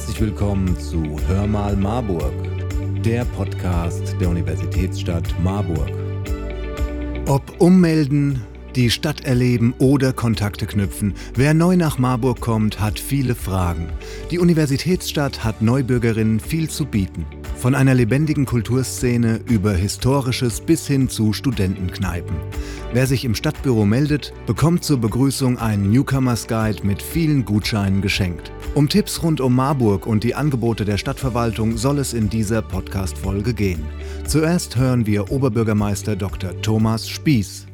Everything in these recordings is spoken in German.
Herzlich willkommen zu Hör mal Marburg, der Podcast der Universitätsstadt Marburg. Ob ummelden, die Stadt erleben oder Kontakte knüpfen, wer neu nach Marburg kommt, hat viele Fragen. Die Universitätsstadt hat Neubürgerinnen viel zu bieten. Von einer lebendigen Kulturszene über Historisches bis hin zu Studentenkneipen. Wer sich im Stadtbüro meldet, bekommt zur Begrüßung einen Newcomers Guide mit vielen Gutscheinen geschenkt. Um Tipps rund um Marburg und die Angebote der Stadtverwaltung soll es in dieser Podcast-Folge gehen. Zuerst hören wir Oberbürgermeister Dr. Thomas Spieß.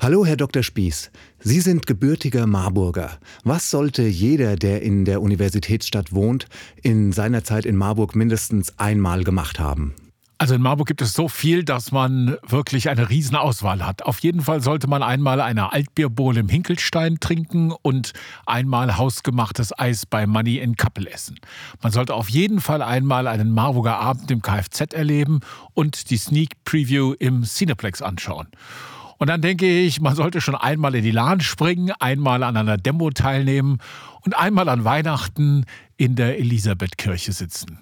Hallo, Herr Dr. Spieß. Sie sind gebürtiger Marburger. Was sollte jeder, der in der Universitätsstadt wohnt, in seiner Zeit in Marburg mindestens einmal gemacht haben? Also in Marburg gibt es so viel, dass man wirklich eine Riesenauswahl hat. Auf jeden Fall sollte man einmal eine Altbierbowl im Hinkelstein trinken und einmal hausgemachtes Eis bei Money in Kappel essen. Man sollte auf jeden Fall einmal einen Marburger Abend im Kfz erleben und die Sneak Preview im Cineplex anschauen. Und dann denke ich, man sollte schon einmal in die Lahn springen, einmal an einer Demo teilnehmen und einmal an Weihnachten in der Elisabethkirche sitzen.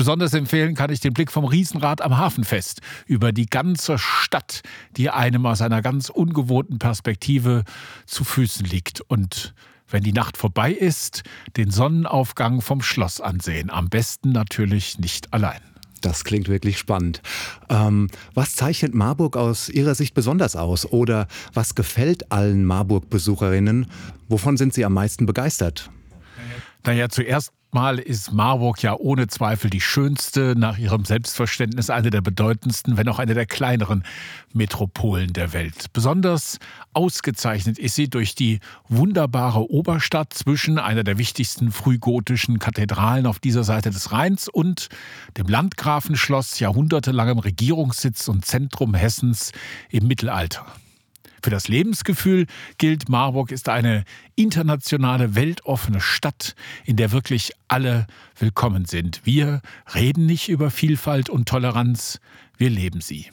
Besonders empfehlen kann ich den Blick vom Riesenrad am Hafenfest über die ganze Stadt, die einem aus einer ganz ungewohnten Perspektive zu Füßen liegt. Und wenn die Nacht vorbei ist, den Sonnenaufgang vom Schloss ansehen. Am besten natürlich nicht allein. Das klingt wirklich spannend. Ähm, was zeichnet Marburg aus Ihrer Sicht besonders aus? Oder was gefällt allen Marburg-Besucherinnen? Wovon sind Sie am meisten begeistert? Naja, zuerst Mal ist Marburg ja ohne Zweifel die schönste, nach ihrem Selbstverständnis eine der bedeutendsten, wenn auch eine der kleineren Metropolen der Welt. Besonders ausgezeichnet ist sie durch die wunderbare Oberstadt zwischen einer der wichtigsten frühgotischen Kathedralen auf dieser Seite des Rheins und dem Landgrafenschloss, jahrhundertelangem Regierungssitz und Zentrum Hessens im Mittelalter. Für das Lebensgefühl gilt, Marburg ist eine internationale, weltoffene Stadt, in der wirklich alle willkommen sind. Wir reden nicht über Vielfalt und Toleranz, wir leben sie.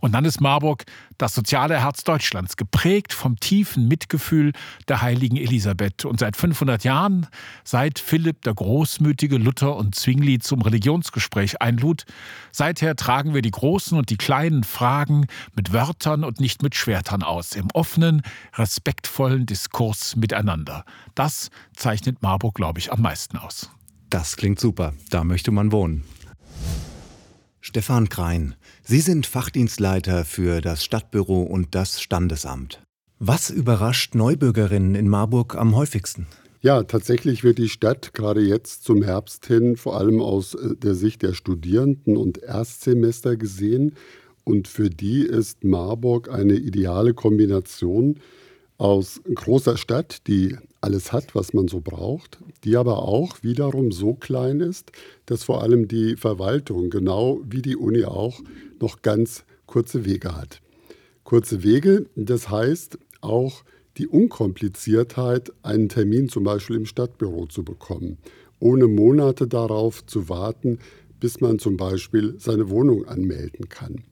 Und dann ist Marburg das soziale Herz Deutschlands, geprägt vom tiefen Mitgefühl der heiligen Elisabeth. Und seit 500 Jahren, seit Philipp der Großmütige Luther und Zwingli zum Religionsgespräch einlud, seither tragen wir die großen und die kleinen Fragen mit Wörtern und nicht mit Schwertern aus, im offenen, respektvollen Diskurs miteinander. Das zeichnet Marburg, glaube ich, am meisten aus. Das klingt super. Da möchte man wohnen. Stefan Krein, Sie sind Fachdienstleiter für das Stadtbüro und das Standesamt. Was überrascht Neubürgerinnen in Marburg am häufigsten? Ja, tatsächlich wird die Stadt gerade jetzt zum Herbst hin vor allem aus äh, der Sicht der Studierenden und Erstsemester gesehen. Und für die ist Marburg eine ideale Kombination aus großer Stadt, die alles hat, was man so braucht, die aber auch wiederum so klein ist, dass vor allem die Verwaltung, genau wie die Uni auch, noch ganz kurze Wege hat. Kurze Wege, das heißt auch die Unkompliziertheit, einen Termin zum Beispiel im Stadtbüro zu bekommen, ohne Monate darauf zu warten, bis man zum Beispiel seine Wohnung anmelden kann.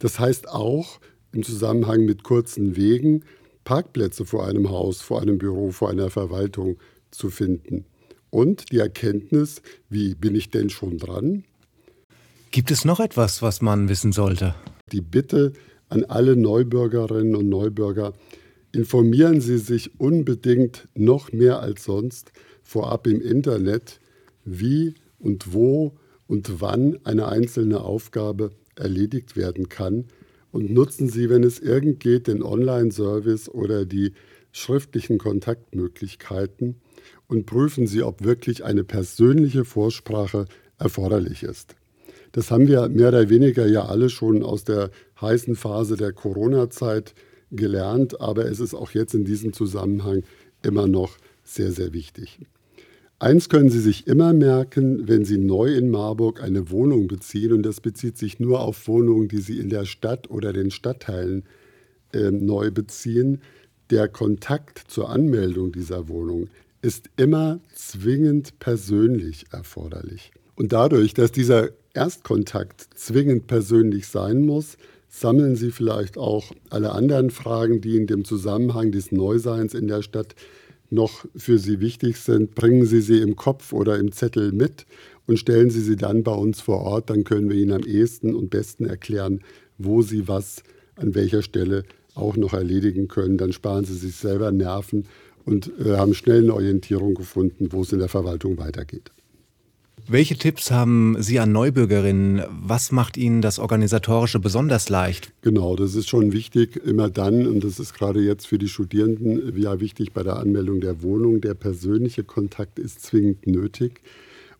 Das heißt auch im Zusammenhang mit kurzen Wegen, Parkplätze vor einem Haus, vor einem Büro, vor einer Verwaltung zu finden. Und die Erkenntnis, wie bin ich denn schon dran? Gibt es noch etwas, was man wissen sollte? Die Bitte an alle Neubürgerinnen und Neubürger, informieren Sie sich unbedingt noch mehr als sonst vorab im Internet, wie und wo und wann eine einzelne Aufgabe erledigt werden kann und nutzen Sie, wenn es irgend geht, den Online-Service oder die schriftlichen Kontaktmöglichkeiten und prüfen Sie, ob wirklich eine persönliche Vorsprache erforderlich ist. Das haben wir mehr oder weniger ja alle schon aus der heißen Phase der Corona-Zeit gelernt, aber es ist auch jetzt in diesem Zusammenhang immer noch sehr, sehr wichtig. Eins können Sie sich immer merken, wenn Sie neu in Marburg eine Wohnung beziehen, und das bezieht sich nur auf Wohnungen, die Sie in der Stadt oder den Stadtteilen äh, neu beziehen. Der Kontakt zur Anmeldung dieser Wohnung ist immer zwingend persönlich erforderlich. Und dadurch, dass dieser Erstkontakt zwingend persönlich sein muss, sammeln Sie vielleicht auch alle anderen Fragen, die in dem Zusammenhang des Neuseins in der Stadt noch für Sie wichtig sind, bringen Sie sie im Kopf oder im Zettel mit und stellen Sie sie dann bei uns vor Ort. Dann können wir Ihnen am ehesten und besten erklären, wo Sie was an welcher Stelle auch noch erledigen können. Dann sparen Sie sich selber Nerven und äh, haben schnell eine Orientierung gefunden, wo es in der Verwaltung weitergeht. Welche Tipps haben Sie an Neubürgerinnen? Was macht Ihnen das Organisatorische besonders leicht? Genau, das ist schon wichtig, immer dann, und das ist gerade jetzt für die Studierenden ja wichtig bei der Anmeldung der Wohnung, der persönliche Kontakt ist zwingend nötig.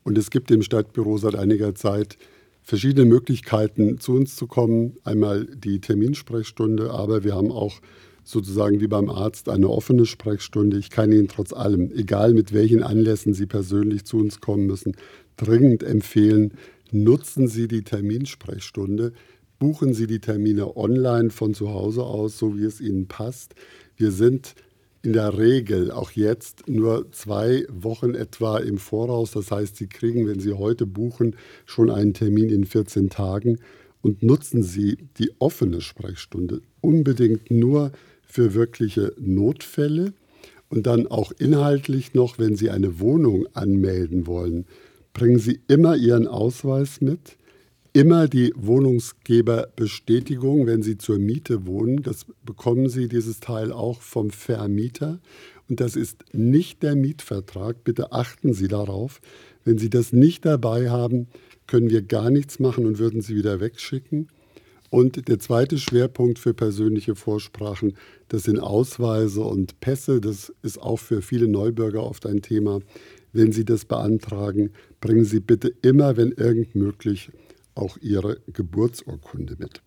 Und es gibt im Stadtbüro seit einiger Zeit verschiedene Möglichkeiten, zu uns zu kommen. Einmal die Terminsprechstunde, aber wir haben auch sozusagen wie beim Arzt eine offene Sprechstunde. Ich kann Ihnen trotz allem, egal mit welchen Anlässen Sie persönlich zu uns kommen müssen, dringend empfehlen, nutzen Sie die Terminsprechstunde. Buchen Sie die Termine online von zu Hause aus, so wie es Ihnen passt. Wir sind in der Regel auch jetzt nur zwei Wochen etwa im Voraus. Das heißt, Sie kriegen, wenn Sie heute buchen, schon einen Termin in 14 Tagen und nutzen Sie die offene Sprechstunde unbedingt nur für wirkliche Notfälle und dann auch inhaltlich noch, wenn Sie eine Wohnung anmelden wollen, bringen Sie immer Ihren Ausweis mit, immer die Wohnungsgeberbestätigung, wenn Sie zur Miete wohnen. Das bekommen Sie dieses Teil auch vom Vermieter. Und das ist nicht der Mietvertrag. Bitte achten Sie darauf. Wenn Sie das nicht dabei haben, können wir gar nichts machen und würden Sie wieder wegschicken. Und der zweite Schwerpunkt für persönliche Vorsprachen, das sind Ausweise und Pässe. Das ist auch für viele Neubürger oft ein Thema. Wenn Sie das beantragen, bringen Sie bitte immer, wenn irgend möglich, auch Ihre Geburtsurkunde mit.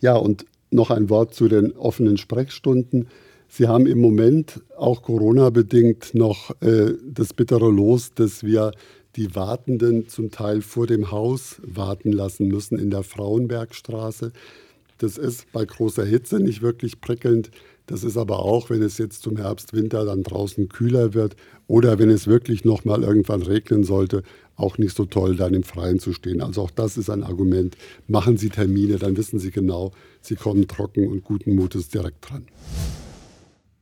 Ja, und noch ein Wort zu den offenen Sprechstunden. Sie haben im Moment auch Corona-bedingt noch äh, das bittere Los, dass wir die Wartenden zum Teil vor dem Haus warten lassen müssen in der Frauenbergstraße. Das ist bei großer Hitze nicht wirklich prickelnd. Das ist aber auch, wenn es jetzt zum Herbst, Winter dann draußen kühler wird oder wenn es wirklich noch mal irgendwann regnen sollte, auch nicht so toll, dann im Freien zu stehen. Also auch das ist ein Argument. Machen Sie Termine, dann wissen Sie genau, Sie kommen trocken und guten Mutes direkt dran.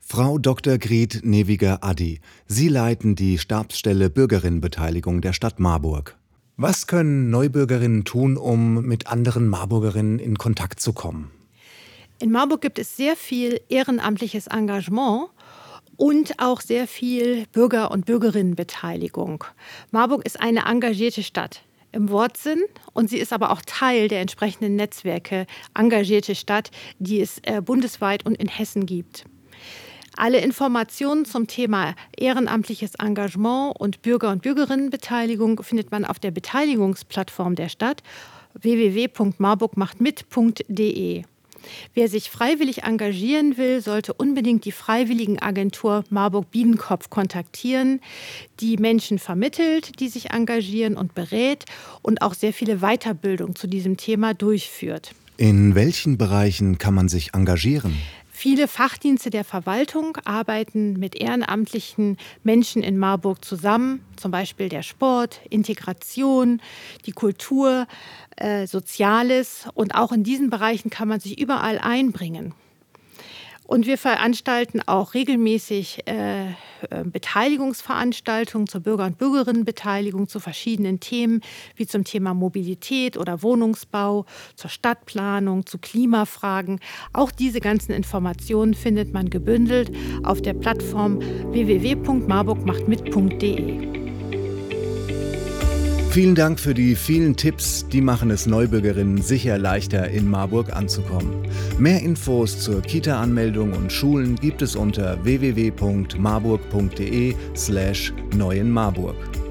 Frau Dr. Griet Neviger-Addi, Sie leiten die Stabsstelle Bürgerinnenbeteiligung der Stadt Marburg. Was können Neubürgerinnen tun, um mit anderen Marburgerinnen in Kontakt zu kommen? In Marburg gibt es sehr viel ehrenamtliches Engagement und auch sehr viel Bürger- und Bürgerinnenbeteiligung. Marburg ist eine engagierte Stadt im Wortsinn und sie ist aber auch Teil der entsprechenden Netzwerke, engagierte Stadt, die es äh, bundesweit und in Hessen gibt. Alle Informationen zum Thema ehrenamtliches Engagement und Bürger- und Bürgerinnenbeteiligung findet man auf der Beteiligungsplattform der Stadt www.marburgmachtmit.de. Wer sich freiwillig engagieren will, sollte unbedingt die Freiwilligenagentur Marburg Biedenkopf kontaktieren, die Menschen vermittelt, die sich engagieren und berät und auch sehr viele Weiterbildung zu diesem Thema durchführt. In welchen Bereichen kann man sich engagieren? Viele Fachdienste der Verwaltung arbeiten mit ehrenamtlichen Menschen in Marburg zusammen, zum Beispiel der Sport, Integration, die Kultur, äh, Soziales. Und auch in diesen Bereichen kann man sich überall einbringen. Und wir veranstalten auch regelmäßig äh, äh, Beteiligungsveranstaltungen zur Bürger- und Bürgerinnenbeteiligung zu verschiedenen Themen, wie zum Thema Mobilität oder Wohnungsbau, zur Stadtplanung, zu Klimafragen. Auch diese ganzen Informationen findet man gebündelt auf der Plattform www.marburgmachtmit.de. Vielen Dank für die vielen Tipps, die machen es Neubürgerinnen sicher leichter in Marburg anzukommen. Mehr Infos zur Kita-Anmeldung und Schulen gibt es unter www.marburg.de/slash neuenmarburg.